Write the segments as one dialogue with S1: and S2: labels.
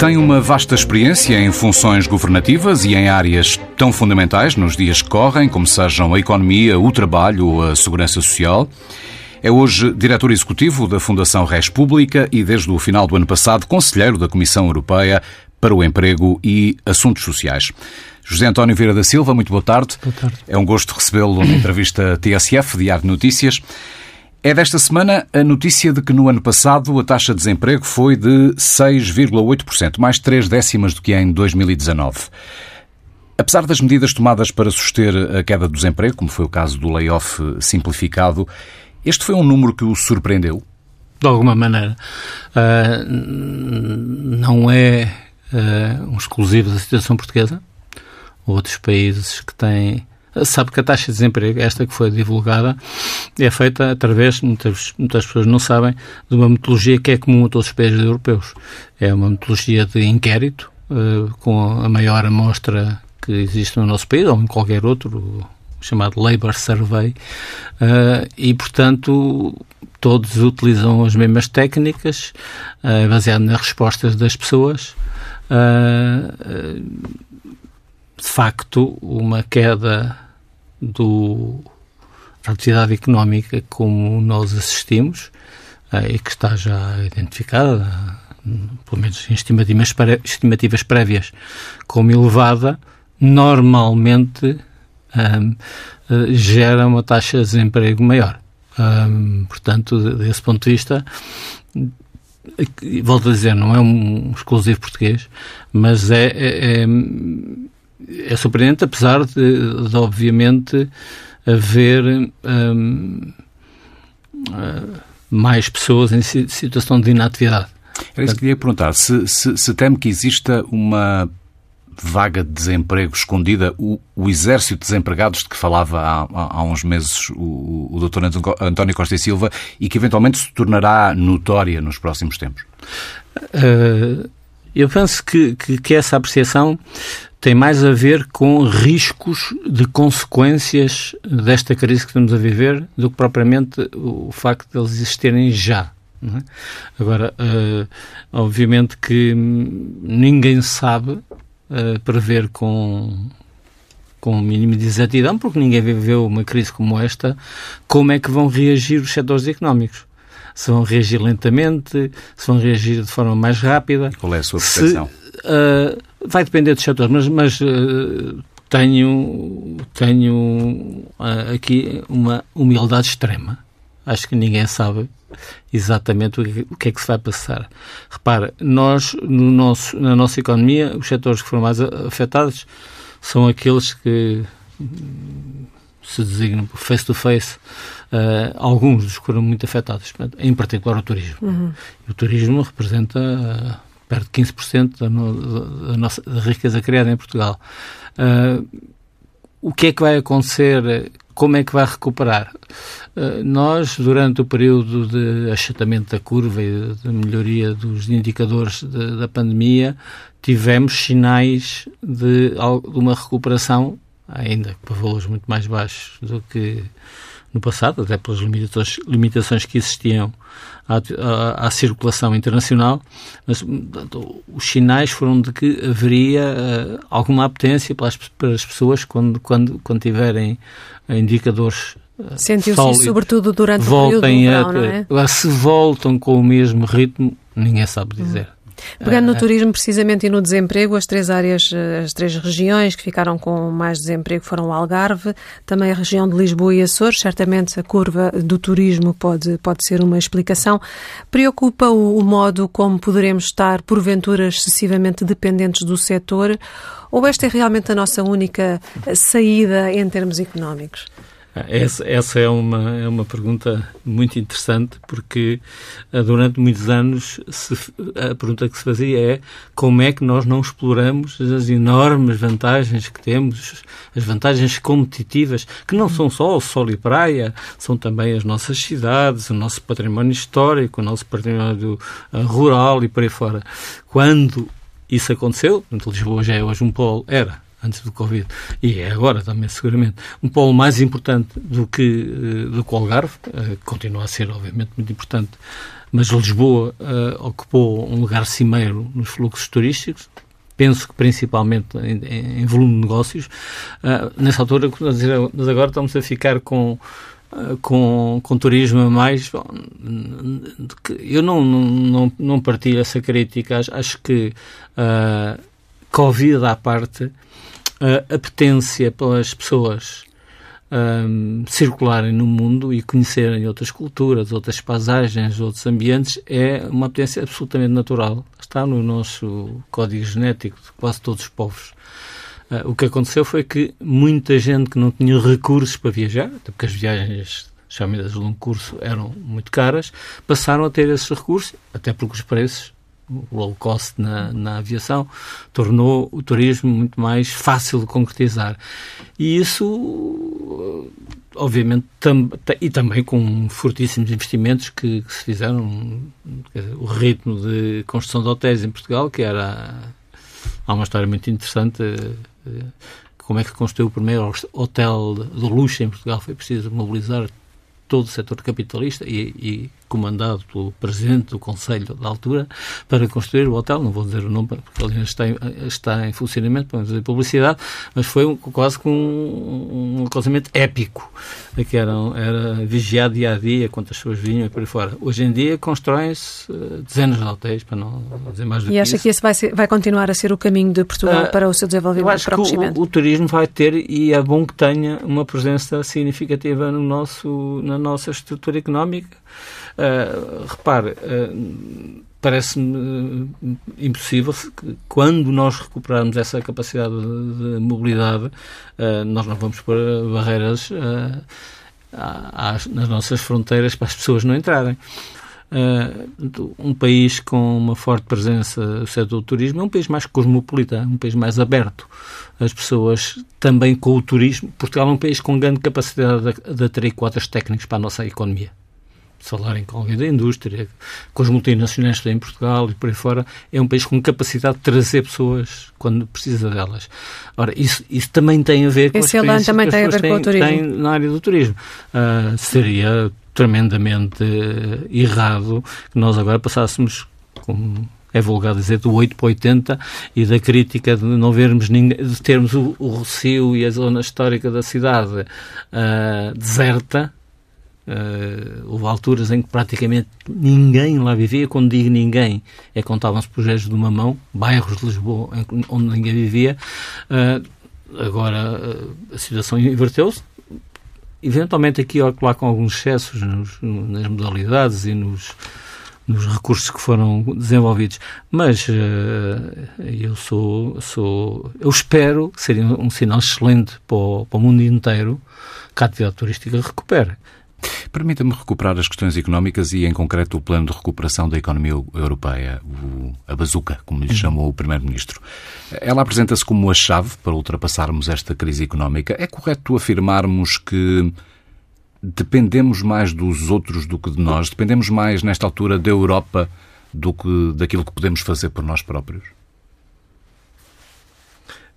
S1: Tem uma vasta experiência em funções governativas e em áreas tão fundamentais nos dias que correm, como sejam a economia, o trabalho ou a segurança social. É hoje diretor executivo da Fundação Res Pública e, desde o final do ano passado, conselheiro da Comissão Europeia para o Emprego e Assuntos Sociais. José António Vieira da Silva, muito boa tarde.
S2: Boa tarde.
S1: É um gosto recebê-lo na entrevista TSF, Diário de Notícias. É desta semana a notícia de que no ano passado a taxa de desemprego foi de 6,8%, mais três décimas do que em 2019. Apesar das medidas tomadas para suster a queda do desemprego, como foi o caso do layoff simplificado, este foi um número que o surpreendeu?
S2: De alguma maneira. Uh, não é uh, um exclusivo da situação portuguesa. Outros países que têm sabe que a taxa de desemprego, esta que foi divulgada, é feita através, muitas, muitas pessoas não sabem, de uma metodologia que é comum a todos os países europeus. É uma metodologia de inquérito, uh, com a maior amostra que existe no nosso país, ou em qualquer outro, chamado Labour Survey, uh, e, portanto, todos utilizam as mesmas técnicas, uh, baseado nas respostas das pessoas. Uh, de facto, uma queda do, da atividade económica como nós assistimos e que está já identificada, pelo menos em estimativas, estimativas prévias, como elevada, normalmente um, gera uma taxa de desemprego maior. Um, portanto, desse ponto de vista, volto a dizer, não é um exclusivo português, mas é, é, é é surpreendente, apesar de, de obviamente, haver um, uh, mais pessoas em situação de inatividade.
S1: Era isso que queria perguntar. Se, se, se teme que exista uma vaga de desemprego escondida, o, o exército de desempregados de que falava há, há uns meses o, o Dr. António Costa e Silva e que eventualmente se tornará notória nos próximos tempos?
S2: Uh, eu penso que, que, que, essa apreciação tem mais a ver com riscos de consequências desta crise que estamos a viver do que propriamente o facto de eles existirem já. É? Agora, uh, obviamente que ninguém sabe uh, prever com com o mínimo de exatidão, porque ninguém viveu uma crise como esta, como é que vão reagir os setores económicos se vão reagir lentamente, se vão reagir de forma mais rápida.
S1: Qual é a sua percepção?
S2: Se, uh, vai depender dos setores, mas, mas uh, tenho, tenho uh, aqui uma humildade extrema. Acho que ninguém sabe exatamente o que, o que é que se vai passar. Repara, nós, no nosso, na nossa economia, os setores que foram mais afetados são aqueles que se designam face-to-face, uh, alguns dos que foram muito afetados, em particular o turismo. Uhum. O turismo representa perto de 15% da, no, da, nossa da riqueza criada em Portugal. Uh, o que é que vai acontecer? Como é que vai recuperar? Uh, nós, durante o período de achatamento da curva e de melhoria dos indicadores de, da pandemia, tivemos sinais de, de uma recuperação ainda para valores muito mais baixos do que no passado, até pelas limitações, limitações que existiam à, à, à, circulação internacional, mas os sinais foram de que haveria uh, alguma apetência para as, para as, pessoas quando, quando, quando tiverem indicadores
S3: uh, Sentiu-se sobretudo durante o período do verão, não é?
S2: Se voltam com o mesmo ritmo, ninguém sabe dizer. Hum.
S3: Pegando no ah, turismo precisamente e no desemprego, as três áreas, eh, as três regiões que ficaram com mais desemprego foram o Algarve, também a região de Lisboa e Açores. Certamente a curva do turismo pode, pode ser uma explicação. Preocupa o, o modo como poderemos estar, porventura, excessivamente dependentes do setor? Ou esta é realmente a nossa única saída em termos económicos?
S2: Essa, essa é, uma, é uma pergunta muito interessante porque eh, durante muitos anos se, a pergunta que se fazia é como é que nós não exploramos as enormes vantagens que temos, as vantagens competitivas, que não são só o sol e praia, são também as nossas cidades, o nosso património histórico, o nosso património eh, rural e por aí fora. Quando isso aconteceu, Lisboa já é hoje um polo, era antes do Covid, e é agora também, seguramente, um polo mais importante do que, uh, do que o Algarve, uh, continua a ser, obviamente, muito importante, mas Lisboa uh, ocupou um lugar cimeiro nos fluxos turísticos, penso que principalmente em, em volume de negócios. nessa altura, nós agora estamos a ficar com com, com turismo a mais. Eu não, não, não partilho essa crítica. Acho, acho que uh, Covid à parte, uh, potência pelas pessoas um, circularem no mundo e conhecerem outras culturas, outras paisagens, outros ambientes, é uma potência absolutamente natural. Está no nosso código genético de quase todos os povos. Uh, o que aconteceu foi que muita gente que não tinha recursos para viajar, até porque as viagens chamadas de longo curso eram muito caras, passaram a ter esses recursos, até porque os preços, o low cost na, na aviação, tornou o turismo muito mais fácil de concretizar. E isso, obviamente, tam, e também com fortíssimos investimentos que, que se fizeram, o ritmo de construção de hotéis em Portugal, que era há uma história muito interessante eh, como é que construiu o primeiro hotel de luxo em Portugal. Foi preciso mobilizar todo o setor capitalista e, e comandado pelo presidente do Conselho da altura, para construir o hotel. Não vou dizer o nome, porque ele está em, está em funcionamento, para fazer publicidade, mas foi um, quase com um, um acontecimento épico, que era, era vigiado dia a dia, quantas pessoas vinham e por aí fora. Hoje em dia constroem-se uh, dezenas de hotéis, para não dizer mais do
S3: e
S2: que
S3: acha
S2: isso.
S3: que esse vai, ser, vai continuar a ser o caminho de Portugal uh, para o seu desenvolvimento,
S2: eu acho
S3: para o
S2: crescimento? O, o, turismo vai ter, e é bom que tenha, uma presença significativa no nosso, na nossa estrutura económica, Uh, repare, uh, parece-me uh, impossível que, quando nós recuperarmos essa capacidade de, de mobilidade, uh, nós não vamos pôr barreiras às, nas nossas fronteiras para as pessoas não entrarem. um país com uma forte presença do setor do turismo é um país mais cosmopolitano, um país mais aberto. As pessoas também com o turismo. Portugal é um país com grande capacidade de, de atrair quadros técnicos para a nossa economia falarem com alguém da indústria, com as multinacionais que têm em Portugal e por aí fora, é um país com capacidade de trazer pessoas quando precisa delas. Ora, isso, isso também tem a ver com
S3: Esse
S2: as
S3: também tem a ver
S2: têm,
S3: com o turismo.
S2: Têm na área do turismo. Uh, seria tremendamente uh, errado que nós agora passássemos com é vulgar dizer, do 8 para 80 e da crítica de não vermos ninguém, de termos o, o Rocio e a zona histórica da cidade uh, deserta, Uh, houve alturas em que praticamente ninguém lá vivia. Quando digo ninguém, é contavam-se por gestos de uma mão, bairros de Lisboa onde ninguém vivia. Uh, agora uh, a situação inverteu-se. Eventualmente aqui ou lá com alguns excessos nos, nas modalidades e nos, nos recursos que foram desenvolvidos. Mas eu sou, sou, eu espero que seria um sinal excelente para o, para o mundo inteiro que a atividade turística recupere.
S1: Permita-me recuperar as questões económicas e, em concreto, o plano de recuperação da economia europeia, o, a bazuca, como lhe chamou o Primeiro-Ministro. Ela apresenta-se como a chave para ultrapassarmos esta crise económica. É correto afirmarmos que dependemos mais dos outros do que de nós? Dependemos mais, nesta altura, da Europa do que daquilo que podemos fazer por nós próprios?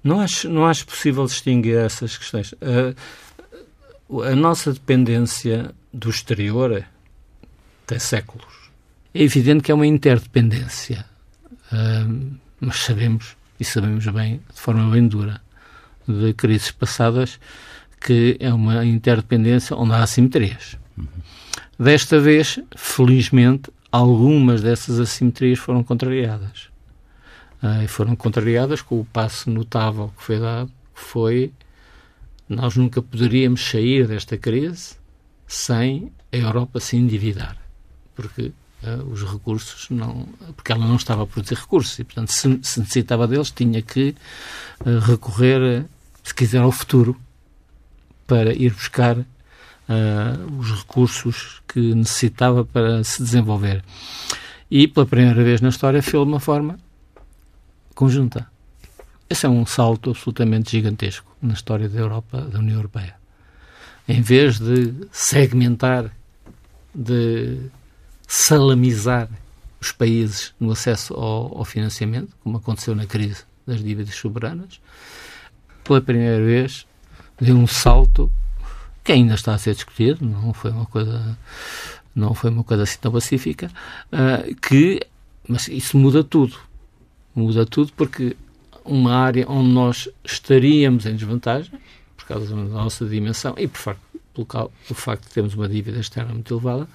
S2: Não acho, não acho possível distinguir essas questões. Uh, a nossa dependência do exterior tem séculos. É evidente que é uma interdependência, uh, mas sabemos, e sabemos bem, de forma bem dura, de crises passadas, que é uma interdependência onde há assimetrias. Uhum. Desta vez, felizmente, algumas dessas assimetrias foram contrariadas. Uh, e foram contrariadas com o passo notável que foi dado, que foi nós nunca poderíamos sair desta crise sem a Europa se endividar, porque uh, os recursos não, porque ela não estava a produzir recursos e, portanto, se, se necessitava deles, tinha que uh, recorrer, se quiser, ao futuro para ir buscar uh, os recursos que necessitava para se desenvolver. E, pela primeira vez na história, fez de uma forma conjunta. Esse é um salto absolutamente gigantesco na história da Europa, da União Europeia. Em vez de segmentar, de salamizar os países no acesso ao, ao financiamento, como aconteceu na crise das dívidas soberanas, pela primeira vez, deu um salto que ainda está a ser discutido, não foi uma coisa, não foi uma coisa assim tão pacífica, uh, que, mas isso muda tudo. Muda tudo porque uma área onde nós estaríamos em desvantagem, por causa da nossa dimensão e por facto, pelo, pelo facto de termos uma dívida externa muito elevada,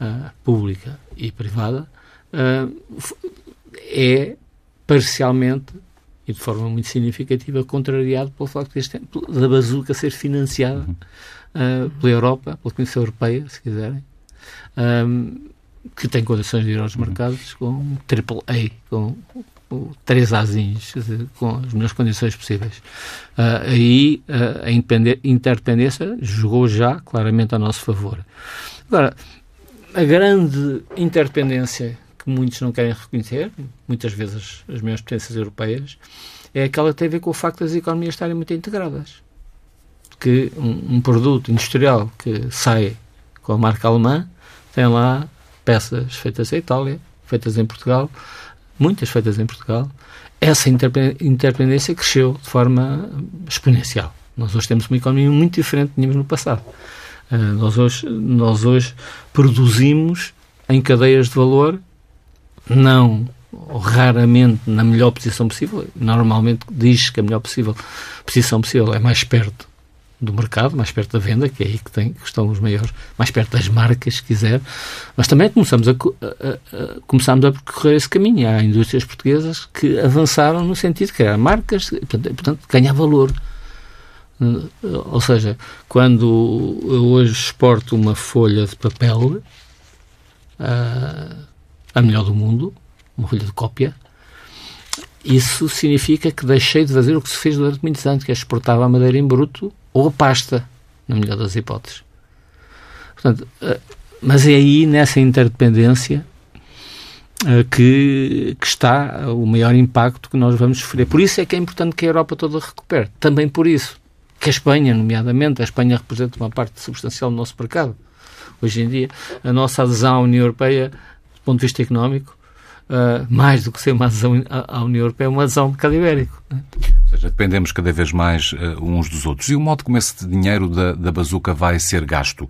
S2: uh, pública e privada, uh, é parcialmente e de forma muito significativa contrariado pelo facto deste, da bazuca ser financiada uh, pela Europa, pela Comissão Europeia, se quiserem, um, que tem condições de ir aos mercados com triple A, com, com três azinhos, com as melhores condições possíveis. Uh, aí uh, a interdependência jogou já claramente a nosso favor. Agora, a grande interdependência que muitos não querem reconhecer, muitas vezes as maiores potências europeias, é aquela que tem a ver com o facto das economias estarem muito integradas. Que um, um produto industrial que sai com a marca alemã tem lá peças feitas em Itália, feitas em Portugal, muitas feitas em Portugal. Essa interdependência cresceu de forma exponencial. Nós hoje temos uma economia muito diferente do que tínhamos no passado. Uh, nós, hoje, nós hoje produzimos em cadeias de valor não raramente na melhor posição possível. Normalmente diz que a melhor possível, posição possível é mais perto do mercado, mais perto da venda, que é aí que, tem, que estão os maiores, mais perto das marcas, se quiser. Mas também começamos a, a, a, começamos a percorrer esse caminho. Há indústrias portuguesas que avançaram no sentido de criar marcas, portanto, portanto ganhar valor. Ou seja, quando eu hoje exporto uma folha de papel, uh, a melhor do mundo, uma folha de cópia, isso significa que deixei de fazer o que se fez durante muitos anos, que é exportava a madeira em bruto ou a pasta, na melhor das hipóteses. Portanto, eh, mas é aí, nessa interdependência, eh, que, que, está o maior impacto que nós vamos sofrer. Por isso é que é importante que a Europa toda recupere. Também por isso. Que a Espanha, nomeadamente, a Espanha representa uma parte substancial do nosso mercado. Hoje em dia, a nossa adesão à União Europeia ponto de vista económico, uh, mais do que ser uma adesão à União Europeia, uma adesão ao mercado ibérico.
S1: Ou seja, dependemos cada vez mais uh, uns dos outros. E o modo como esse dinheiro da, da bazuca vai ser gasto,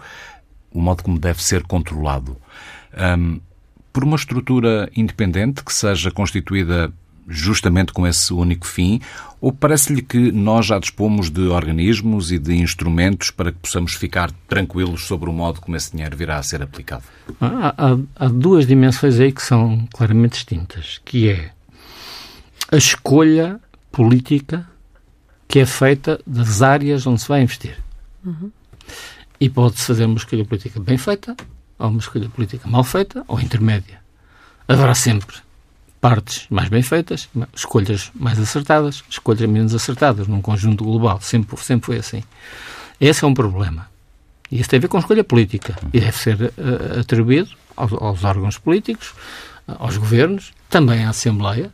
S1: o modo como deve ser controlado, um, por uma estrutura independente que seja constituída justamente com esse único fim? Ou parece-lhe que nós já dispomos de organismos e de instrumentos para que possamos ficar tranquilos sobre o modo como esse dinheiro virá a ser aplicado?
S2: Há, há, há duas dimensões aí que são claramente distintas, que é a escolha política que é feita das áreas onde se vai investir. Uhum. E pode-se fazer uma escolha política bem feita, ou uma escolha política mal feita, ou intermédia. Haverá sempre partes mais bem feitas, escolhas mais acertadas, escolhas menos acertadas, num conjunto global. Sempre, sempre foi assim. Esse é um problema. E isso tem a ver com escolha política. E deve ser uh, atribuído aos, aos, órgãos políticos, aos governos, também à Assembleia.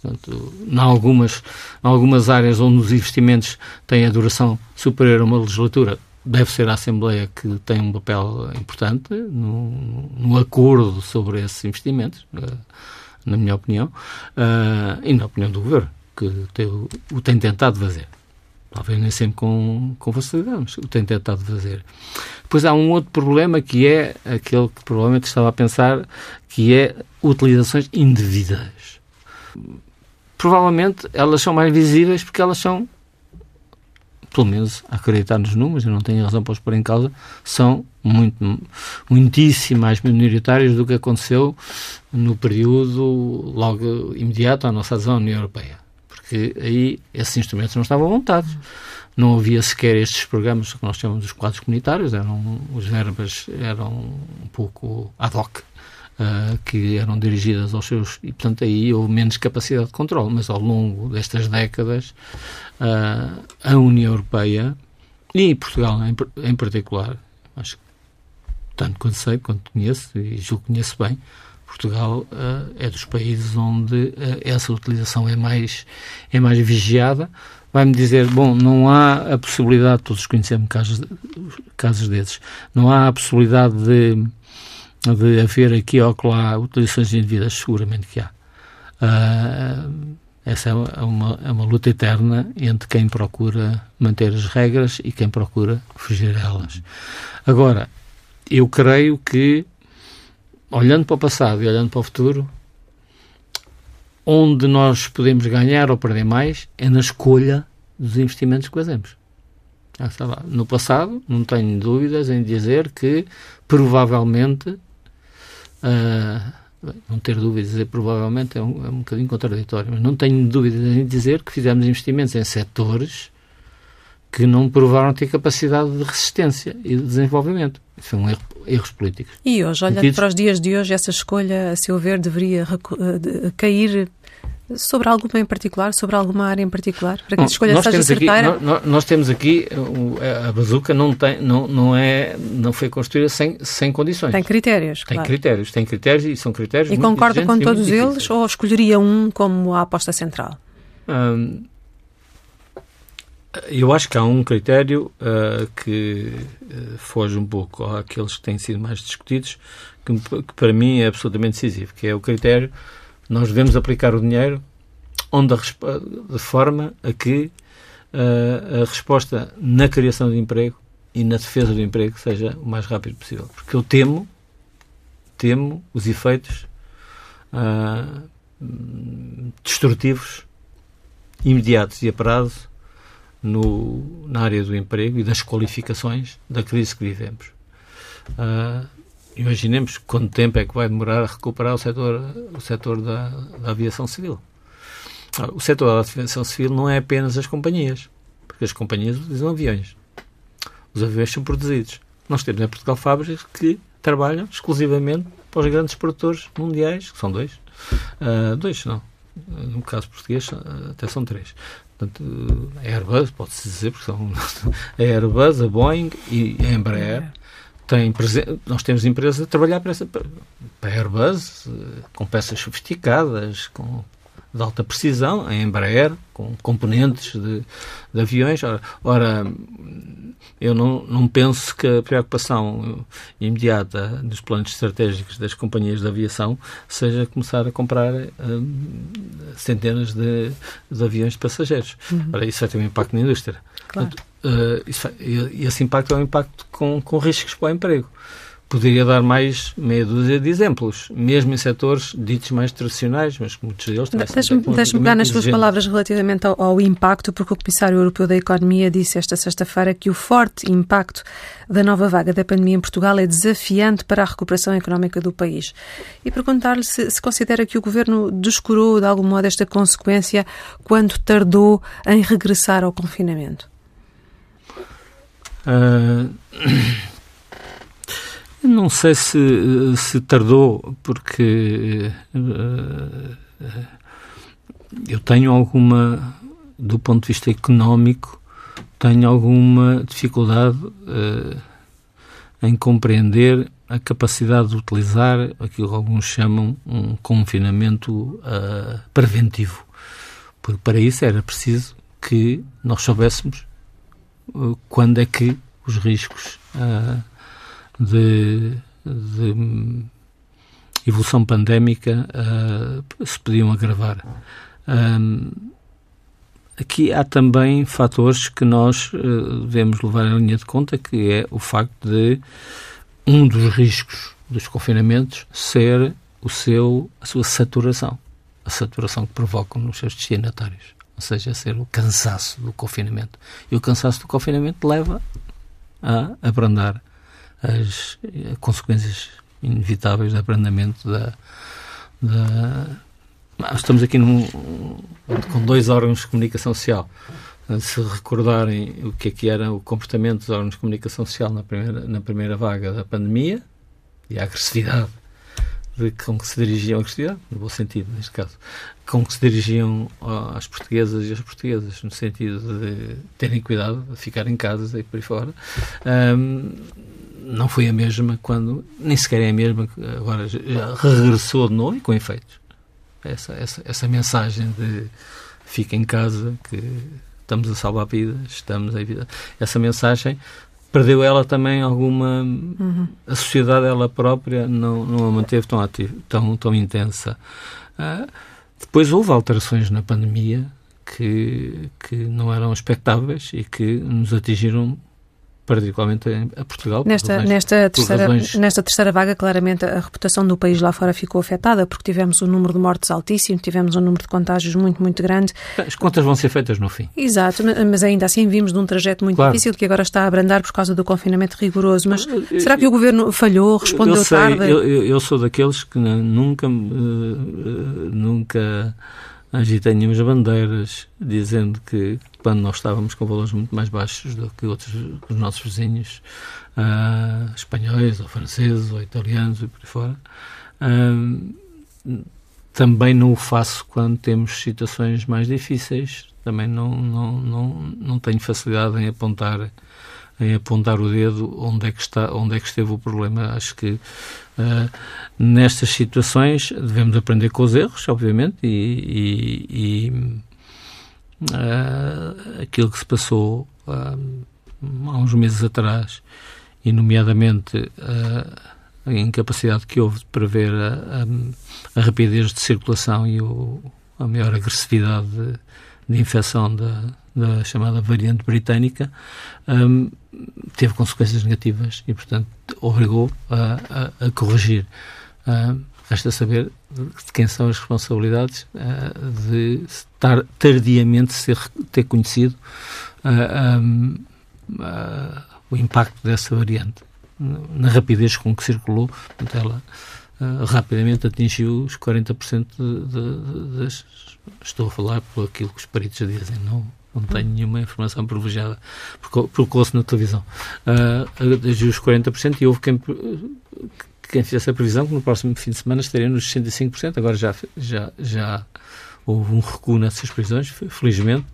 S2: Portanto, em algumas, em algumas áreas onde os investimentos têm a duração superior a uma legislatura, deve ser a Assembleia que tem um papel importante no, no acordo sobre esses investimentos. Uh, na minha opinião, uh, e na opinião do governo, que tem, o tem tentado fazer. Talvez nem sempre com, com facilidade, mas o tem tentado fazer. Depois há um outro problema que é aquele que provavelmente estava a pensar, que é utilizações indevidas. Provavelmente elas são mais visíveis porque elas são pelo menos acreditar nos números, eu não tenho razão para os pôr em causa, são muito, muitíssimo mais minoritários do que aconteceu no período logo imediato à nossa adesão à União Europeia. Porque aí esses instrumentos não estavam montados. Não havia sequer estes programas que nós chamamos os quadros comunitários, eram, os verbas eram um pouco ad hoc. Uh, que eram dirigidas aos seus. e, portanto, aí houve menos capacidade de controle. Mas ao longo destas décadas, uh, a União Europeia e Portugal em, em particular, acho que tanto quanto sei, quanto conheço, e julgo que conheço bem, Portugal uh, é dos países onde essa utilização é mais, é mais vigiada. Vai-me dizer, bom, não há a possibilidade, todos conhecemos casos, casos desses, não há a possibilidade de, de haver aqui ou lá utilizações indevidas, seguramente que há. Uh, essa é uma, é uma luta eterna entre quem procura manter as regras e quem procura fugir a elas. Agora, eu creio que, olhando para o passado e olhando para o futuro, onde nós podemos ganhar ou perder mais é na escolha dos investimentos que fazemos. Ah, no passado, não tenho dúvidas em dizer que provavelmente, uh, não ter dúvidas dizer provavelmente é um, é um bocadinho contraditório, mas não tenho dúvidas em dizer que fizemos investimentos em setores que não provaram ter capacidade de resistência e de desenvolvimento. Um erro, erros políticos.
S3: E hoje, olhando para os dias de hoje, essa escolha, a seu ver, deveria eh, cair sobre alguma em particular, sobre alguma área em particular, para que a escolha
S2: nós
S3: seja certeira?
S2: Aqui, nós, nós, temos aqui, a bazuca não, tem, não, não, é, não foi construída sem, sem condições.
S3: Tem critérios,
S2: Tem
S3: claro.
S2: critérios, tem critérios e são critérios
S3: E concorda com todos eles ou escolheria um como a aposta central? Hum,
S2: eu acho que há um critério uh, que uh, foge um pouco àqueles que têm sido mais discutidos, que, que, para mim é absolutamente decisivo, que é o critério nós devemos aplicar o dinheiro onde a, de forma a que uh, a resposta na criação de emprego e na defesa do emprego seja o mais rápido possível. Porque eu temo, temo os efeitos destrutivos imediatos e a prazo no, na área do emprego e das qualificações da crise que vivemos. Uh, imaginemos quanto tempo é que vai demorar a recuperar o setor, o setor da, da aviação civil. Uh, o setor da aviação civil não é apenas as companhias, porque as companhias utilizam aviões. Os aviões são produzidos. Nós temos em Portugal fábricas que trabalham exclusivamente para os grandes produtores mundiais, que são dois. Uh, dois, não. No caso português, até são três. Portanto, a Airbus, pode-se dizer, porque são a Airbus, a Boeing e a Embraer. Tem, nós temos empresas a trabalhar para, essa, para Airbus, eh, com peças sofisticadas, com de alta precisão, a Embraer, com componentes de, de aviões. Ora, ora, eu não, não penso que a preocupação imediata nos planos estratégicos das companhias de aviação seja começar a comprar hum, centenas de, de, aviões de passageiros. Uhum. Ora, isso vai ter um impacto na indústria.
S3: Claro. Portanto,
S2: uh, isso, e esse impacto é um impacto com, com riscos para o emprego. Poderia dar mais meia dúzia de exemplos, mesmo em setores ditos mais tradicionais, mas muitos deles também
S3: Deixe-me deixe pegar nas suas palavras relativamente ao, ao, impacto, porque o Comissário Europeu da Economia disse esta sexta-feira que o forte impacto da nova vaga da pandemia em Portugal é desafiante para a recuperação económica do país. E perguntar-lhe se, se considera que o Governo descurou de algum modo esta consequência quando tardou em regressar ao confinamento.
S2: Uh... Não sei se, se tardou, porque uh, eu tenho alguma, do ponto de vista económico, tenho alguma dificuldade uh, em compreender a capacidade de utilizar aquilo que alguns chamam um confinamento preventivo. Porque para isso era preciso que nós soubéssemos quando é que os riscos de, de evolução pandémica uh, se podiam agravar. Um, aqui há também fatores que nós uh, devemos levar em linha de conta, que é o facto de um dos riscos dos confinamentos ser o seu, a sua saturação, a saturação que provocam nos seus destinatários, ou seja, ser o cansaço do confinamento. E o cansaço do confinamento leva a abrandar as eh, consequências inevitáveis do abrandamento da, da estamos aqui num, com dois órgãos de comunicação social. Se recordarem o que é que era o comportamento dos órgãos de comunicação social na primeira, na primeira vaga da pandemia e a agressividade de, com que se dirigiam, agressividade, no bom sentido, neste caso, com que se dirigiam às portuguesas e aos portugueses, no sentido de terem cuidado, de ficar em casa e por aí fora. Um, não foi a mesma quando, nem sequer é a mesma, agora já regressou de novo e com efeitos. Essa, essa, essa mensagem de fica em casa, que estamos a salvar vidas, estamos a vida. Essa mensagem perdeu ela também alguma. Uhum. A sociedade ela própria não, não a manteve tão ativa, tão, tão intensa. Uh, depois houve alterações na pandemia que, que não eram expectáveis e que nos atingiram particularmente a Portugal.
S3: Nesta, razões, nesta, terceira, razões... nesta terceira vaga, claramente, a reputação do país lá fora ficou afetada, porque tivemos um número de mortes altíssimo, tivemos um número de contágios muito, muito grande.
S2: As contas vão ser feitas no fim.
S3: Exato, mas ainda assim vimos de um trajeto muito claro. difícil que agora está a abrandar por causa do confinamento rigoroso. Mas eu, será que o Governo falhou, respondeu
S2: eu
S3: sei, tarde?
S2: Eu, eu, sou daqueles que nunca, nunca agitei nenhumas bandeiras dizendo que quando nós estávamos com valores muito mais baixos do que outros os nossos vizinhos uh, espanhóis ou franceses ou italianos e por aí fora. Uh, também não o faço quando temos situações mais difíceis. Também não, não, não, não tenho facilidade em apontar em apontar o dedo onde é que está onde é que esteve o problema. Acho que uh, nestas situações devemos aprender com os erros obviamente e, e, e uh, aquilo que se passou uh, há uns meses atrás e nomeadamente a incapacidade que houve de prever a, a, a rapidez de circulação e o, a maior agressividade de, infecção da, da chamada variante britânica, um, teve consequências negativas e, portanto, obrigou a, a, a corrigir. Um, resta saber de quem são as responsabilidades uh, de estar tardiamente ser, ter conhecido uh, um, uh, o impacto dessa variante. Na rapidez com que circulou, portanto, ela rapidamente atingiu os 40% de, de, de, das. Estou a falar por aquilo que os peritos dizem, não não tenho nenhuma informação privilegiada, porque ouço na televisão. Uh, atingiu os 40% e houve quem, quem fizesse a previsão que no próximo fim de semana estaria nos 65%. Agora já, já, já houve um recuo nessas previsões, felizmente,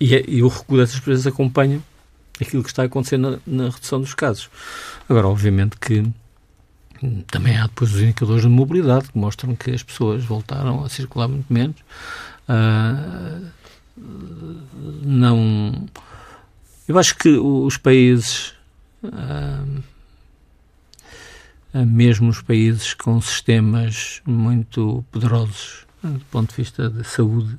S2: e, é, e o recuo dessas previsões acompanha aquilo que está acontecendo na, na redução dos casos. Agora, obviamente que também há depois os indicadores de mobilidade que mostram que as pessoas voltaram a circular muito menos. Uh, não. Eu acho que os países, ah, mesmo os países com sistemas muito poderosos do ponto de vista de saúde,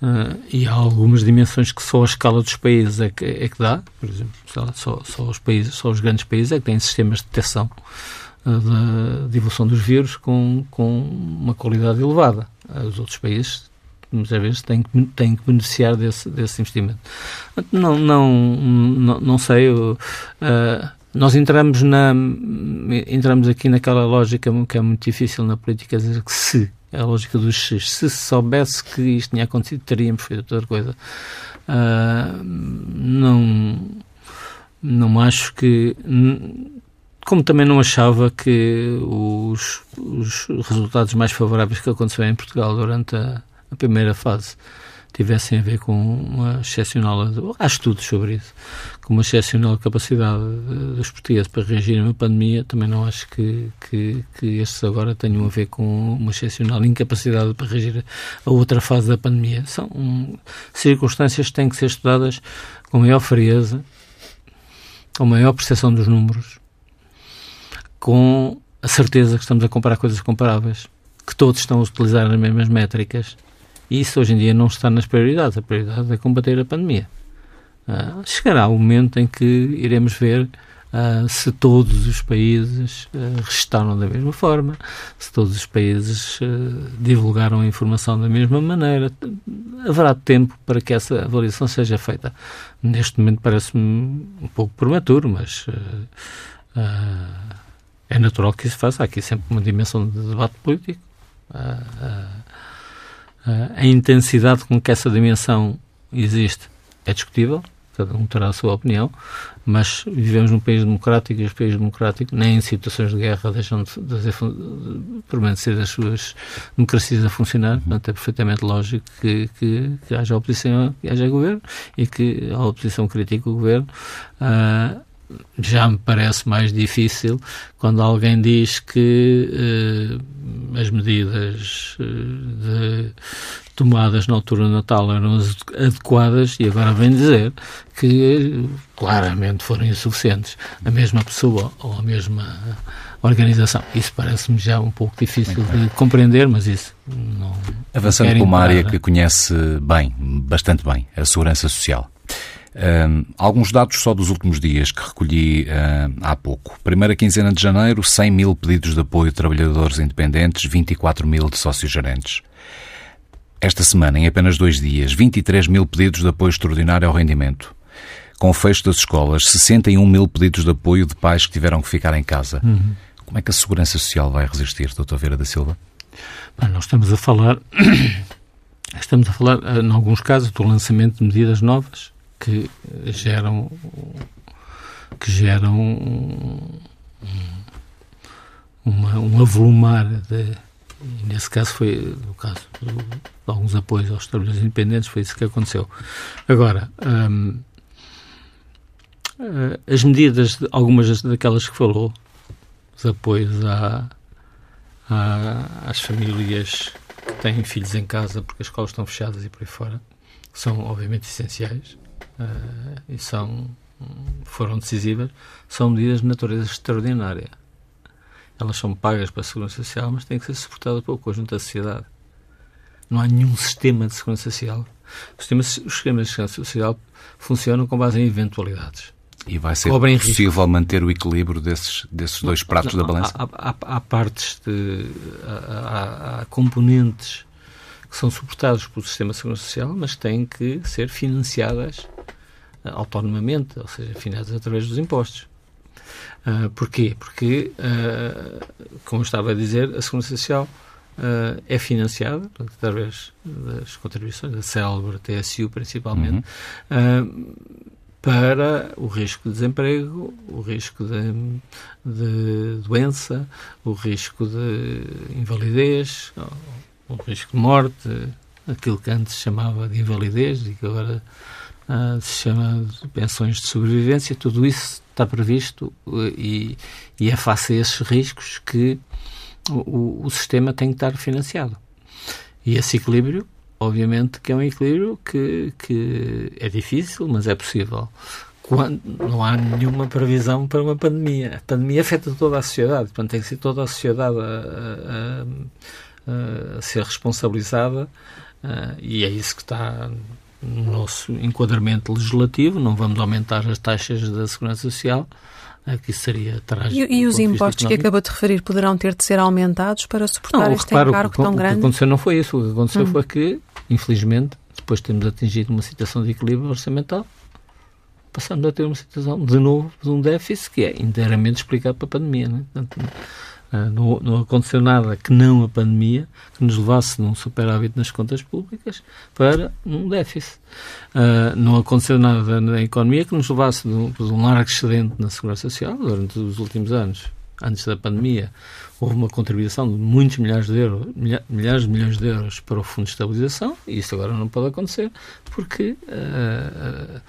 S2: Uh, e há algumas dimensões que só a escala dos países é que, é que dá, por exemplo, só, só, os países, só os grandes países é que têm sistemas de detecção uh, da evolução dos vírus com, com uma qualidade elevada. Os outros países muitas vezes têm que, têm que beneficiar desse, desse investimento. Não, não, não, não sei. Uh, nós entramos, na, entramos aqui naquela lógica que é muito difícil na política, dizer que se, é a lógica dos se, se soubesse que isto tinha acontecido, teríamos feito outra coisa. Uh, não, não acho que. Como também não achava que os, os resultados mais favoráveis que aconteceram em Portugal durante a, a primeira fase tivessem a ver com uma excepcional, há estudos sobre isso, com uma excepcional capacidade dos portugueses para reagir a uma pandemia, também não acho que, que, que estes agora tenham a ver com uma excepcional incapacidade para reagir a outra fase da pandemia. São um, circunstâncias que têm que ser estudadas com maior frieza, com maior percepção dos números, com a certeza que estamos a comparar coisas comparáveis, que todos estão a utilizar as mesmas métricas e isso hoje em dia não está nas prioridades. A prioridade é combater a pandemia. Uh, chegará o momento em que iremos ver uh, se todos os países uh, restaram da mesma forma, se todos os países divulgaram a informação da mesma maneira. Haverá tempo para que essa avaliação seja feita. Neste momento parece-me um pouco prematuro, mas é natural que isso faça. Há aqui sempre uma dimensão de debate político. Uh, a intensidade com que essa dimensão existe é discutível, cada um terá a sua opinião, mas vivemos num país democrático e os países democráticos, nem em situações de guerra, deixam de, de, de permanecer as suas democracias a funcionar. Portanto, é perfeitamente lógico que, que, que haja oposição e haja governo e que a oposição critique o governo. Uh, já me parece mais difícil quando alguém diz que uh, as medidas uh, de, tomadas na altura do Natal eram adequadas e agora vem dizer que claramente foram insuficientes. A mesma pessoa ou a mesma organização. Isso parece-me já um pouco difícil de compreender, mas isso não,
S1: Avançando para uma área que conhece bem, bastante bem, a segurança social. Um, alguns dados só dos últimos dias que recolhi uh, há pouco. Primeira quinzena de janeiro, 100 mil pedidos de apoio de trabalhadores independentes, 24 mil de sócios gerentes. Esta semana, em apenas dois dias, 23 mil pedidos de apoio extraordinário ao rendimento. Com o fecho das escolas, 61 mil pedidos de apoio de pais que tiveram que ficar em casa. Uhum. Como é que a Segurança Social vai resistir, Dr. Vera da Silva?
S2: Bem, nós estamos a falar, estamos a falar, eh, em alguns casos, do lançamento de medidas novas que geram que geram uma, um avolumar de, nesse caso foi no caso de alguns apoios aos trabalhadores independentes foi isso que aconteceu. Agora hum, eh, as medidas algumas daquelas que falou os apoios à, às famílias que têm filhos em casa porque as escolas estão fechadas e por aí fora são obviamente essenciais uh, e são, foram decisivas, são medidas de natureza extraordinária. Elas são pagas para a Segurança Social, mas têm que ser suportadas pelo conjunto da sociedade. Não há nenhum sistema de Segurança Social. Os sistemas, os sistemas de Segurança Social funcionam com base em eventualidades.
S1: E vai ser Cobrem possível risco. manter o equilíbrio desses, desses dois pratos não, da balança?
S2: Há, há, há partes de. Há, há, componentes que são suportados pelo sistema de segurança social, mas têm que ser financiadas autonomamente, ou seja, finados através dos impostos. Uh, porquê? Porque, uh, como eu estava a dizer, a Segurança Social uh, é financiada através das contribuições da célebre TSU, principalmente, uhum. para o risco de desemprego, o risco de, de doença, o risco de invalidez, o risco de morte, aquilo que antes chamava de invalidez e que agora uh, se chama de pensões de sobrevivência, tudo isso está previsto uh, e, e, é face a esses riscos que o, o, sistema tem que estar financiado. E esse equilíbrio, obviamente, que é um equilíbrio que, que é difícil, mas é possível. Quando não há nenhuma previsão para uma pandemia. A pandemia afeta toda a sociedade, portanto, tem que ser toda a sociedade a, a, a, a ser responsabilizada uh, e é isso que está no nosso enquadramento legislativo, não vamos aumentar as taxas da segurança social, é que isso seria trágico.
S3: E, e os impostos que acabou de referir poderão ter de ser aumentados para suportar não, este reparo, encargo tão grande?
S2: O que aconteceu não foi isso. O que aconteceu hum. foi que, infelizmente, depois de termos atingido uma situação de equilíbrio orçamental, passamos a ter uma situação, de novo, de um déficit que é inteiramente explicado pela pandemia. Né? Portanto, não, não, aconteceu nada que não a pandemia que nos levasse num superávit nas contas públicas para um déficit. Uh, não aconteceu nada na economia que nos levasse de um, de um largo excedente na segurança social durante os últimos anos. Antes da pandemia, houve uma contribuição de muitos milhares de euros, milhares de milhões de euros para o Fundo de Estabilização, e isso agora não pode acontecer, porque uh,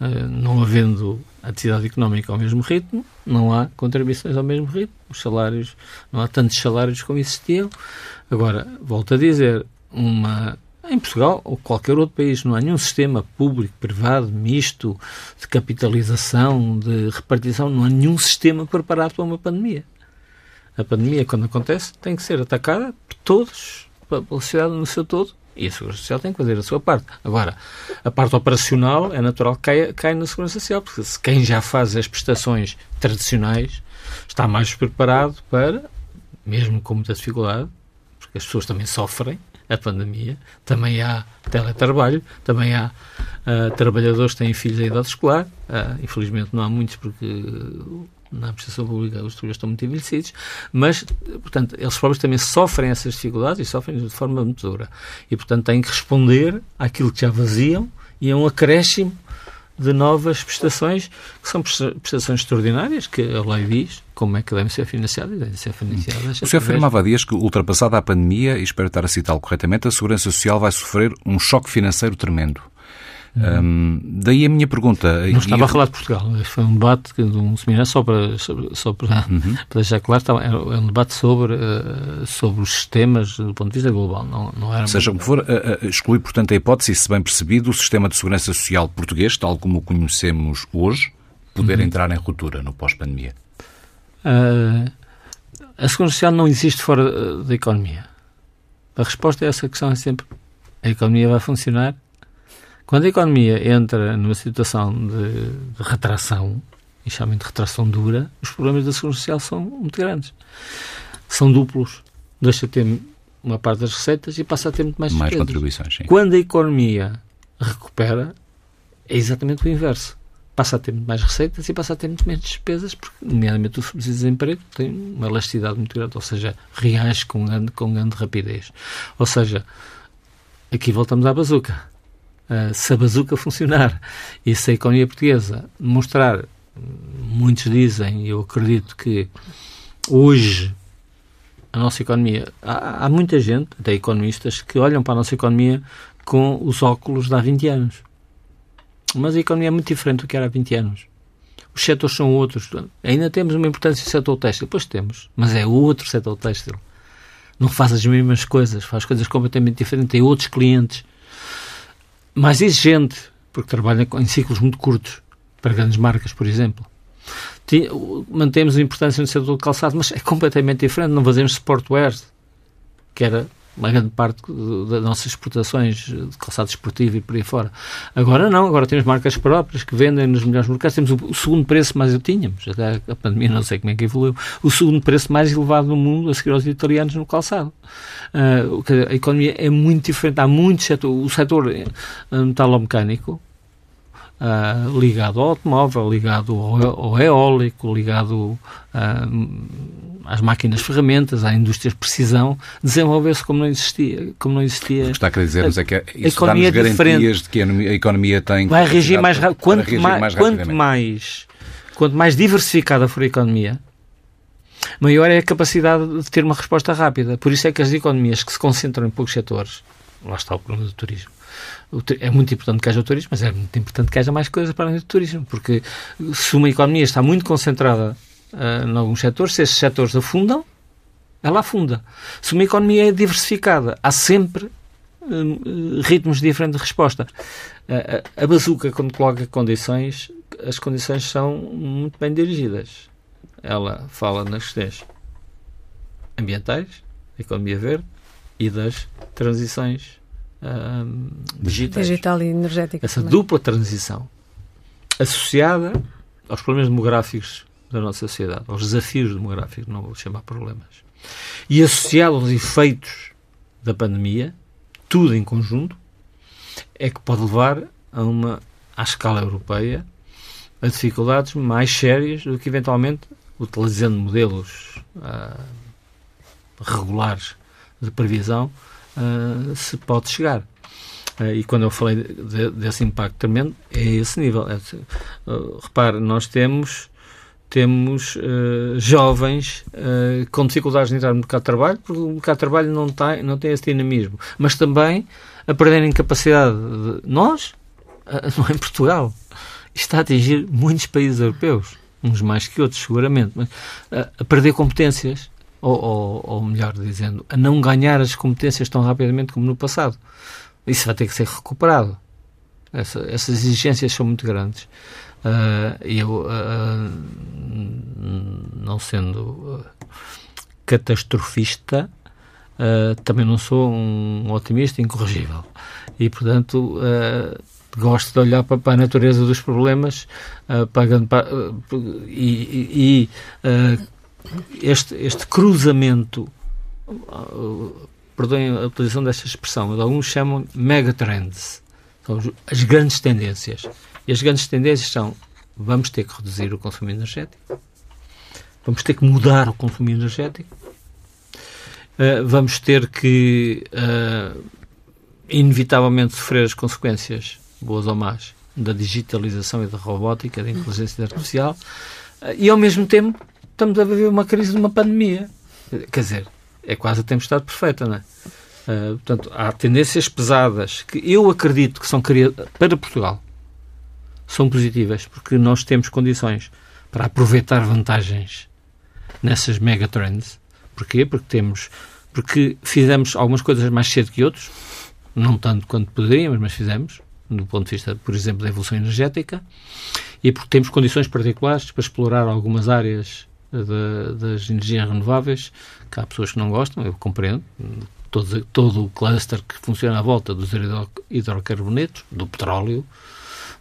S2: uh, não havendo atividade económica ao mesmo ritmo, não há contribuições ao mesmo ritmo, os salários, não há tantos salários como existiam. Agora, volto a dizer, uma em Portugal ou qualquer outro país não há nenhum sistema público, privado, misto, de capitalização, de repartição, não há nenhum sistema preparado para uma pandemia. A pandemia, quando acontece, tem que ser atacada por todos, pela sociedade no seu todo, e a Segurança Social tem que fazer a sua parte. Agora, a parte operacional é natural que caia, caia na Segurança Social, porque se quem já faz as prestações tradicionais está mais preparado para, mesmo com muita dificuldade, porque as pessoas também sofrem a pandemia, também há teletrabalho, também há uh, trabalhadores que têm filhos em idade escolar, uh, infelizmente não há muitos porque na administração pública os trabalhadores estão muito envelhecidos, mas, portanto, eles próprios também sofrem essas dificuldades e sofrem de forma muito dura. E, portanto, têm que responder àquilo que já vaziam e a um acréscimo de novas prestações, que são prestações extraordinárias, que a lei diz como é que devem ser financiadas e devem ser financiadas.
S1: O senhor afirmava há dias que, ultrapassada a pandemia, e espero estar a citá-lo corretamente, a Segurança Social vai sofrer um choque financeiro tremendo. Daí a minha pergunta.
S2: Não estava a falar de Portugal. Foi um debate de um seminário só para, só para, uhum. para deixar claro. Estava, era um debate sobre, uh, sobre os sistemas do ponto de vista global. Não, não era
S1: Seja como for, uh, uh, exclui, portanto, a hipótese, se bem percebido, o sistema de segurança social português, tal como o conhecemos hoje, poder uhum. entrar em ruptura no pós-pandemia.
S2: a segurança social não existe fora da economia. A resposta a essa questão é sempre a economia vai funcionar. Quando a economia entra numa situação de, de retração, e chamam de retração dura, os problemas da segurança social são muito grandes. São duplos. Deixa de ter uma parte das receitas e passa a ter muito mais
S1: Mais
S2: despesas.
S1: contribuições, sim.
S2: Quando a economia recupera, é exatamente o inverso. Passa a ter muito mais receitas e passa a ter muito menos despesas, porque, nomeadamente, o subsídio de desemprego tem uma elasticidade muito grande, ou seja, reage com grande, com grande rapidez. Ou seja, aqui voltamos à bazuca. Uh, se a bazuca funcionar e se a economia portuguesa mostrar, muitos dizem, eu acredito que hoje a nossa economia, há, há muita gente, até economistas, que olham para a nossa economia com os óculos de há 20 anos. Mas a economia é muito diferente do que era há 20 anos. Os setores são outros. Ainda temos uma importância no setor têxtil. Pois temos. Mas é outro setor têxtil. Não faz as mesmas coisas. Faz coisas completamente diferentes. Tem outros clientes. Mais exigente. Porque trabalha em ciclos muito curtos. Para grandes marcas, por exemplo. Mantemos a importância no setor do calçado, mas é completamente diferente. Não fazemos sportwear, que era uma grande parte das nossas exportações de calçado esportivo e por aí fora. Agora não, agora temos marcas próprias que vendem nos melhores mercados. Temos o, segundo preço mais, tínhamos, até a pandemia não sei como é que evoluiu, o segundo preço mais elevado no mundo a seguir aos italianos no calçado. Uh, a economia é muito diferente, há muitos setores, o setor uh, metalomecânico, Uh, ligado ao automóvel, ligado ao, ao eólico, ligado uh, às máquinas ferramentas, à indústria de precisão, desenvolver-se como não existia. Como não existia. O
S1: que está a querer dizer-nos é que isso dá-nos é garantias de que a economia tem...
S2: Vai reagir mais rápido. Quanto, mais, mais quanto, mais, quanto mais diversificada for a economia, maior é a capacidade de ter uma resposta rápida. Por isso é que as economias que se concentram em poucos setores, lá está o problema do turismo, é muito importante que haja o turismo, mas é muito importante que haja mais coisas para além do turismo, porque se uma economia está muito concentrada uh, em alguns setores, se esses setores afundam, ela afunda. Se uma economia é diversificada, há sempre uh, ritmos diferentes de resposta. Uh, a bazuca, quando coloca condições, as condições são muito bem dirigidas. Ela fala nas questões ambientais, economia verde e das transições uh, digitais.
S3: Digital e energética.
S2: Essa também. dupla transição associada aos problemas demográficos da nossa sociedade, aos desafios demográficos, não vou chamar problemas, e associado aos efeitos da pandemia, tudo em conjunto, é que pode levar a uma, à escala europeia, a dificuldades mais sérias do que eventualmente, utilizando modelos uh, regulares de previsão, uh, se pode chegar. Uh, e quando eu falei de, desse impacto tremendo, é esse nível. É, uh, repare, nós temos temos uh, jovens uh, com dificuldades de entrar no mercado de trabalho, porque o mercado de trabalho não tem, não tem esse dinamismo, mas também a perderem capacidade de nós, uh, em Portugal, está a atingir muitos países europeus, uns mais que outros, seguramente, mas a perder competências ou, ou, ou, melhor dizendo, a não ganhar as competências tão rapidamente como no passado. Isso vai ter que ser recuperado. Essa, essas exigências são muito grandes. Uh, eu, uh, não sendo uh, catastrofista, também não sou um otimista incorrigível. E, portanto, gosto de olhar para, para, a natureza dos problemas para, e, e este, este cruzamento, perdoem a utilização desta expressão, alguns chamam megatrends, são as grandes tendências. E as grandes tendências são vamos ter que reduzir o consumo energético, vamos ter que mudar o consumo energético, uh, vamos ter que uh, inevitavelmente sofrer as consequências, boas ou más, da digitalização e da robótica, da inteligência artificial, uh, e ao mesmo tempo estamos a viver uma crise de uma pandemia. Quer dizer, é quase a tempestade perfeita, não é? Uh, portanto, há tendências pesadas que eu acredito que são para Portugal são positivas porque nós temos condições para aproveitar vantagens nessas megatrends. Porquê? Porque temos porque fizemos algumas coisas mais cedo que outros, não tanto quanto poderíamos, mas fizemos, do ponto de vista, por exemplo, da evolução energética, e porque temos condições particulares para explorar algumas áreas de, das energias renováveis, que há pessoas que não gostam, eu compreendo, todo, todo o cluster que funciona à volta dos hidrocarbonetos, do petróleo,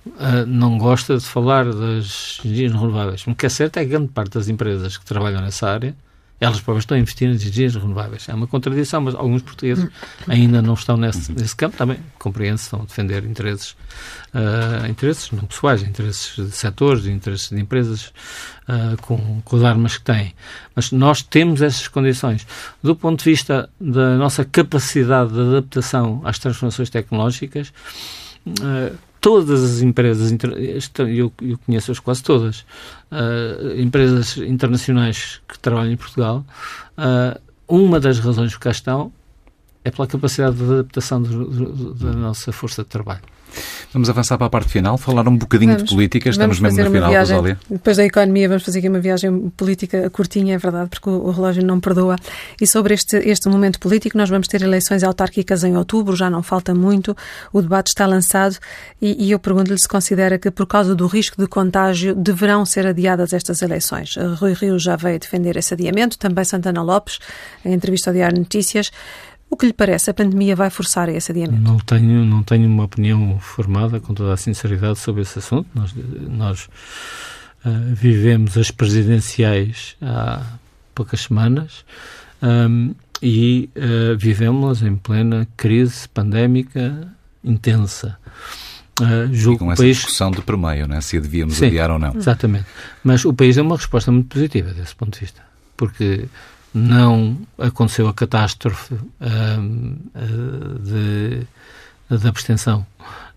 S2: uh, não gosta de falar das energias renováveis. O que é certo é que grande parte das empresas que trabalham nessa área elas próprias estão a investir em energias renováveis. É uma contradição, mas alguns portugueses ainda não estão nesse, nesse campo. Também compreende-se, estão a defender interesses, uh, interesses não pessoais, interesses de setores, interesses de empresas uh, com, com as armas que têm. Mas nós temos essas condições. Do ponto de vista da nossa capacidade de adaptação às transformações tecnológicas, uh, todas as empresas, eu, eu conheço-as quase todas, uh, empresas internacionais que trabalham em Portugal, uh, uma das razões que cá estão é pela capacidade de adaptação do, do, da nossa força de trabalho.
S1: Vamos avançar para a parte final, falar um bocadinho vamos, de política. Estamos mesmo no final,
S3: viagem, Rosália. Depois da economia, vamos fazer aqui uma viagem política curtinha, é verdade, porque o, o, relógio não perdoa. E sobre este, este momento político, nós vamos ter eleições autárquicas em outubro, já não falta muito, o debate está lançado e, e eu pergunto-lhe se considera que, por causa do risco de contágio, deverão ser adiadas estas eleições. Rui Rio já veio defender esse adiamento, também Santana Lopes, em entrevista ao Diário Notícias. O que lhe parece? A pandemia vai forçar esse adiamento?
S2: Não tenho, não tenho uma opinião formada, com toda a sinceridade, sobre esse assunto. Nós, nós uh, vivemos as presidenciais há poucas semanas um, e uh, vivemos em plena crise pandémica intensa.
S1: Uh, julgo e com essa país... discussão de permeio, né? se a devíamos
S2: Sim,
S1: adiar ou não.
S2: Exatamente. Mas o país deu uma resposta muito positiva desse ponto de vista. Porque não aconteceu a catástrofe uh, de, de abstenção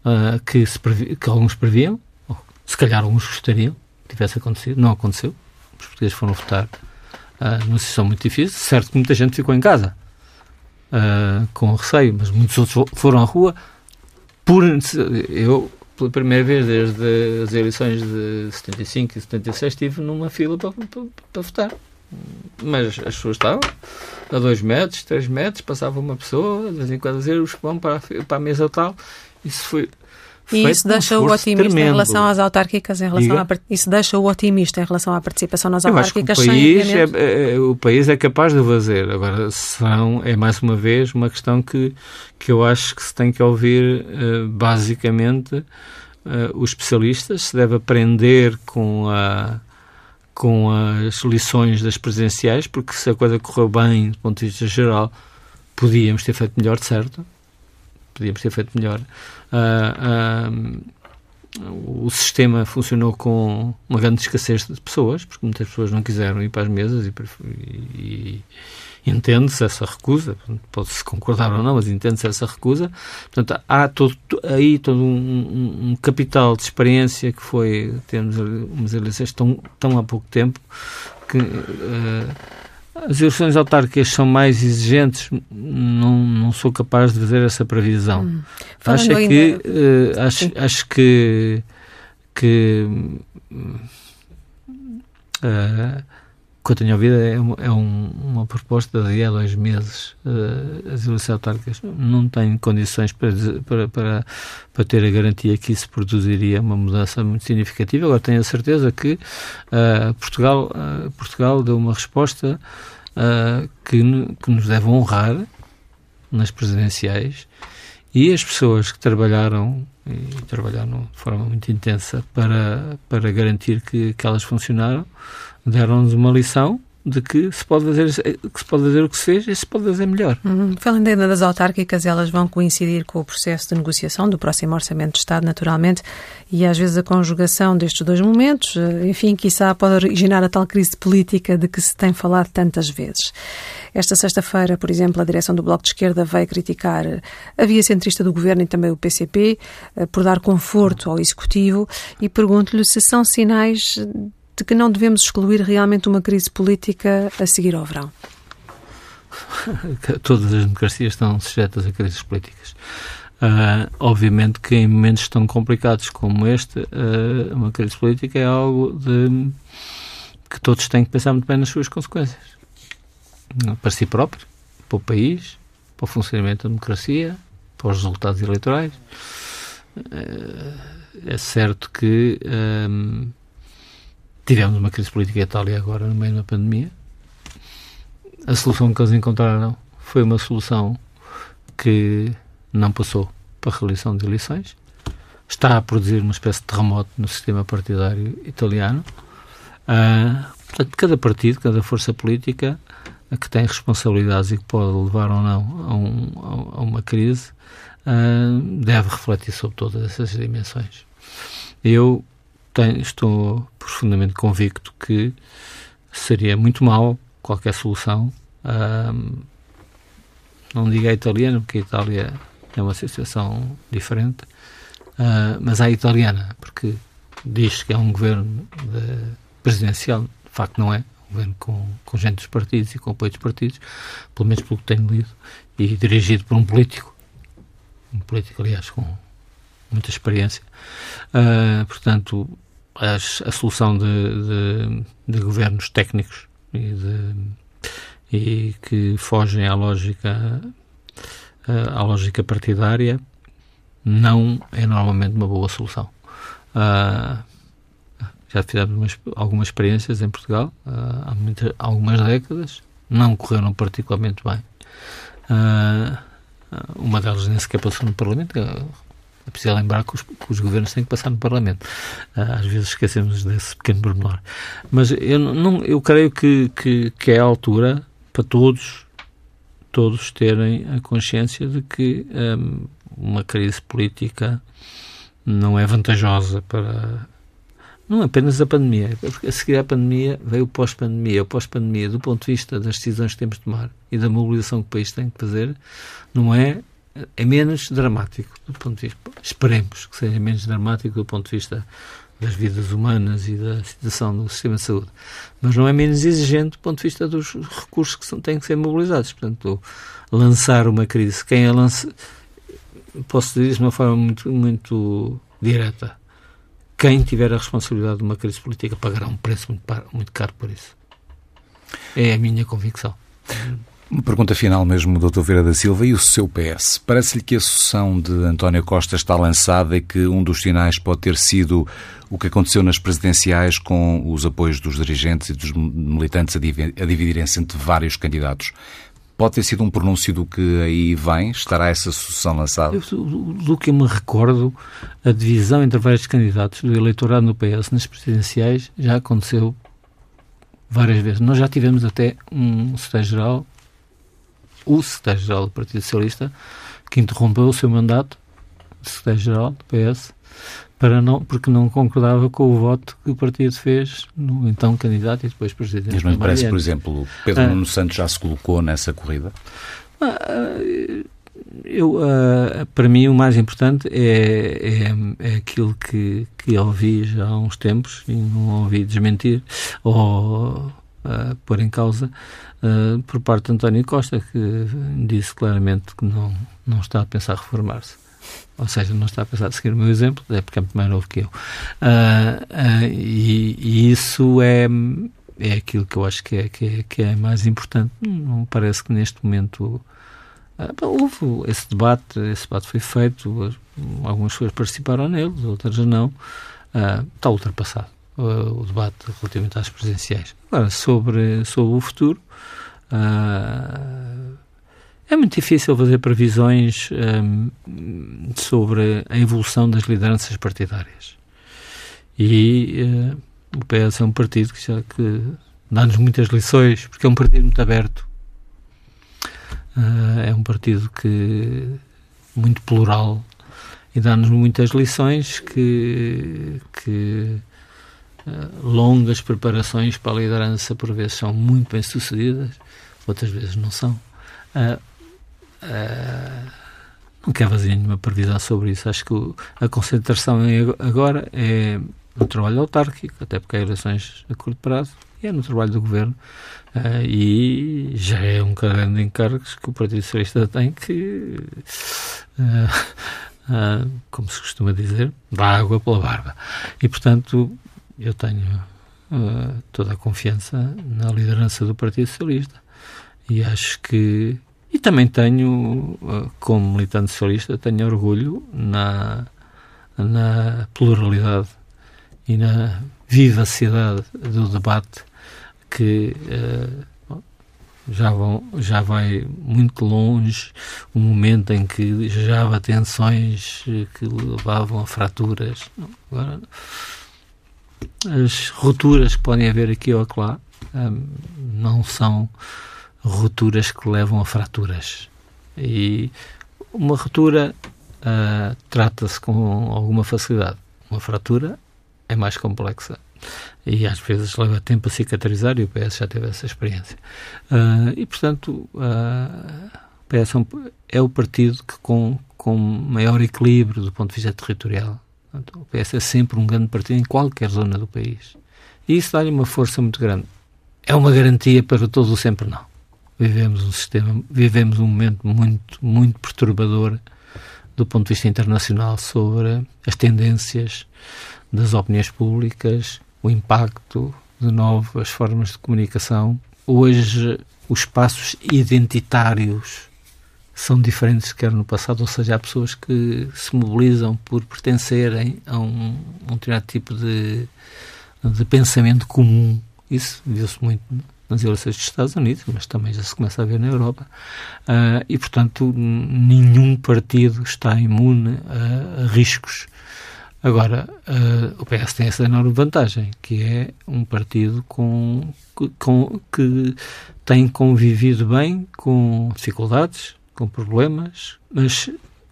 S2: uh, que, se previ, que alguns previam, ou se calhar alguns gostariam que tivesse acontecido, não aconteceu. Os portugueses foram votar uh, numa sessão muito difícil. Certo que muita gente ficou em casa uh, com receio, mas muitos outros foram à rua. Por, eu, pela primeira vez desde as eleições de 75 e 76, estive numa fila para, para, para votar mas as pessoas estavam a dois metros, três metros, passava uma pessoa, de vez em quando a dizer os que vão para a, para a mesa tal. Isso foi.
S3: E isso deixa um o otimista tremendo. em relação às autárquicas, em relação à, isso deixa o otimista em relação à participação nas autárquicas
S2: o país é, é, o país é capaz de fazer. Agora, são, é mais uma vez uma questão que, que eu acho que se tem que ouvir uh, basicamente uh, os especialistas, se deve aprender com a com as lições das presenciais, porque se a coisa correu bem do ponto de vista geral, podíamos ter feito melhor, certo? Podíamos ter feito melhor. Uh, uh, o sistema funcionou com uma grande escassez de pessoas, porque muitas pessoas não quiseram ir para as mesas e, e entende-se essa recusa, pode-se concordar ou não, mas entende-se essa recusa. Portanto, há todo, aí todo um, um, capital de experiência que foi, temos umas eleições tão, tão há pouco tempo, que uh, as eleições autárquicas são mais exigentes, não, não sou capaz de fazer essa previsão. Hum. Acho ainda... que, uh, acho, acho que, que uh, que eu tenho ouvido é, é um, uma proposta de há dois meses uh, as eleições autárquicas não têm condições para, para, para, para, ter a garantia que isso produziria uma mudança muito significativa. Agora tenho a certeza que uh, Portugal, uh, Portugal deu uma resposta que, que nos deve honrar nas presidenciais e as pessoas que trabalharam e trabalharam de forma muito intensa para, para garantir que, que elas funcionaram deram-nos uma lição de que se pode fazer que se pode fazer o que se fez e se pode fazer melhor.
S3: Uhum. Falando ainda das autárquicas, elas vão coincidir com o processo de negociação do próximo Orçamento de Estado, naturalmente, e às vezes a conjugação destes dois momentos, eh, enfim, quiçá pode originar a tal crise política de que se tem falado tantas vezes. Esta sexta-feira, por exemplo, a direção do Bloco de Esquerda veio criticar a via centrista do Governo e também o PCP eh, por dar conforto ao Executivo e pergunto-lhe se são sinais de que não devemos excluir realmente uma crise política a seguir ao verão?
S2: Todas as democracias estão sujeitas a crises políticas. Uh, obviamente que em momentos tão complicados como este, uh, uma crise política é algo de, que todos têm que pensar muito bem nas suas consequências. Para si próprio, para o país, para o funcionamento da democracia, para os resultados eleitorais. Uh, é certo que Tivemos uma crise política em Itália agora, no meio da pandemia. A solução que eles encontraram foi uma solução que não passou para a realização de eleições. Está a produzir uma espécie de terremoto no sistema partidário italiano. Uh, portanto, cada partido, cada força política que tem responsabilidades e que pode levar ou não a, um, a uma crise, uh, deve refletir sobre todas essas dimensões. Eu tenho, estou profundamente convicto que seria muito mal qualquer solução. Uh, não diga a italiana, porque a Itália é uma situação diferente, uh, mas a italiana, porque diz que é um governo de, presidencial, de facto não é, um governo com, com gente dos partidos e com apoio dos partidos, pelo menos pelo que tenho lido, e dirigido por um político, um político, aliás, com muita experiência. Uh, portanto, as, a solução de, de, de, governos técnicos e, de, e que fogem à lógica uh, à lógica partidária não é normalmente uma boa solução. Uh, já fizemos umas, algumas experiências em Portugal uh, há muitas, algumas décadas, não correram particularmente bem. Uh, uma delas nem sequer passou no Parlamento. É preciso lembrar que os, que os, governos têm que passar no Parlamento. às vezes esquecemos desse pequeno pormenor. Mas eu, não, eu creio que, que, que é a altura para todos todos terem a consciência de que um, uma crise política não é vantajosa para. Não apenas a pandemia, porque a seguir à pandemia veio o pós-pandemia. O pós-pandemia, do ponto de vista das decisões que temos de tomar e da mobilização que o país tem que fazer, não é. É menos dramático do ponto de vista. Esperemos que seja menos dramático do ponto de vista das vidas humanas e da situação do sistema de saúde, mas não é menos exigente do ponto de vista dos recursos que são, têm que ser mobilizados. Portanto, lançar uma crise, quem a lança, posso dizer de uma forma muito, muito direta, quem tiver a responsabilidade de uma crise política pagará um preço muito, muito caro por isso. É a minha convicção.
S1: Uma pergunta final mesmo, Dr. Vieira da Silva, e o seu PS? Parece-lhe que a sucessão de António Costa está lançada e que um dos sinais pode ter sido o que aconteceu nas presidenciais com os apoios dos dirigentes e dos militantes a dividirem-se entre vários candidatos. Pode ter sido um pronúncio do que aí vem? Estará essa sucessão lançada?
S2: Eu, do que eu me recordo, a divisão entre vários candidatos do eleitorado no PS nas presidenciais já aconteceu várias vezes. Nós já tivemos até um secretário-geral o secretário-geral do Partido Socialista, que interrompeu o seu mandato de secretário-geral do PS para não, porque não concordava com o voto que o partido fez no então candidato e depois presidente.
S1: Mas não parece, por exemplo, Pedro ah, Nuno Santos já se colocou nessa corrida?
S2: Ah, eu, ah, para mim, o mais importante é, é, é aquilo que, que ouvi já há uns tempos e não ouvi desmentir ou uh, pôr em causa uh, por parte de António Costa, que disse claramente que não, não está a pensar reformar-se. Ou seja, não está a pensar a seguir o meu exemplo, é porque é muito mais novo que eu. Uh, e, e, isso é, é aquilo que eu acho que é, que é, que é mais importante. Não parece que neste momento houve esse debate, esse debate foi feito, algumas pessoas participaram nele, outras não. está ultrapassado uh, o debate relativamente às presidenciais. Agora, sobre, sobre o futuro, uh, é muito difícil fazer previsões um, sobre a evolução das lideranças partidárias. E uh, o PS é um partido que, que dá-nos muitas lições, porque é um partido muito aberto. Uh, é um partido que muito plural e dá-nos muitas lições que, que eh, longas preparações para a liderança, por vezes são muito bem sucedidas, outras vezes não são. Uh, uh, não quero fazer nenhuma previsão sobre isso. Acho que a concentração agora é no trabalho autárquico, até porque há eleições a curto prazo, e é no trabalho do governo. Uh, e já é um grande encargo que o Partido Socialista tem que, como se costuma dizer, dá água pela barba. E, portanto, eu tenho uh, toda a confiança na liderança do Partido Socialista e acho que e também tenho uh, como militante socialista tenho orgulho na na pluralidade e na vivacidade do debate que uh, já, vão, já vai muito longe o momento em que já há tensões que levavam a fraturas. Agora, as rupturas que podem haver aqui ou acolá hum, não são rupturas que levam a fraturas. E uma ruptura uh, trata-se com alguma facilidade. Uma fratura é mais complexa e às vezes leva tempo a cicatrizar e o PS já teve essa experiência. Uh, e, portanto, uh, o PS é, é o partido que com, com maior equilíbrio do ponto de vista territorial. Portanto, o PS é sempre um grande partido em qualquer zona do país. E isso dá-lhe uma força muito grande. É uma garantia para todos o sempre não. Vivemos um sistema, vivemos um momento muito, muito perturbador do ponto de vista internacional sobre as tendências das opiniões públicas, o impacto de novas formas de comunicação. Hoje, os espaços identitários são diferentes que no passado, ou seja, há pessoas que se mobilizam por pertencerem a um, um determinado tipo de, de pensamento comum. Isso viu-se muito nas eleições dos Estados Unidos, mas também já se começa a ver na Europa. Uh, e, portanto, nenhum partido está imune a, a riscos Agora, uh, o PS tem essa enorme vantagem, que é um partido com, com, que tem convivido bem com dificuldades, com problemas, mas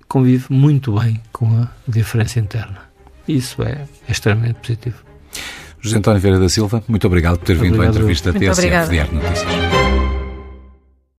S2: convive muito bem com a diferença interna. Isso é, extremamente positivo.
S1: José António Vieira da Silva, muito obrigado por ter vindo à entrevista TSF Diário Notícias.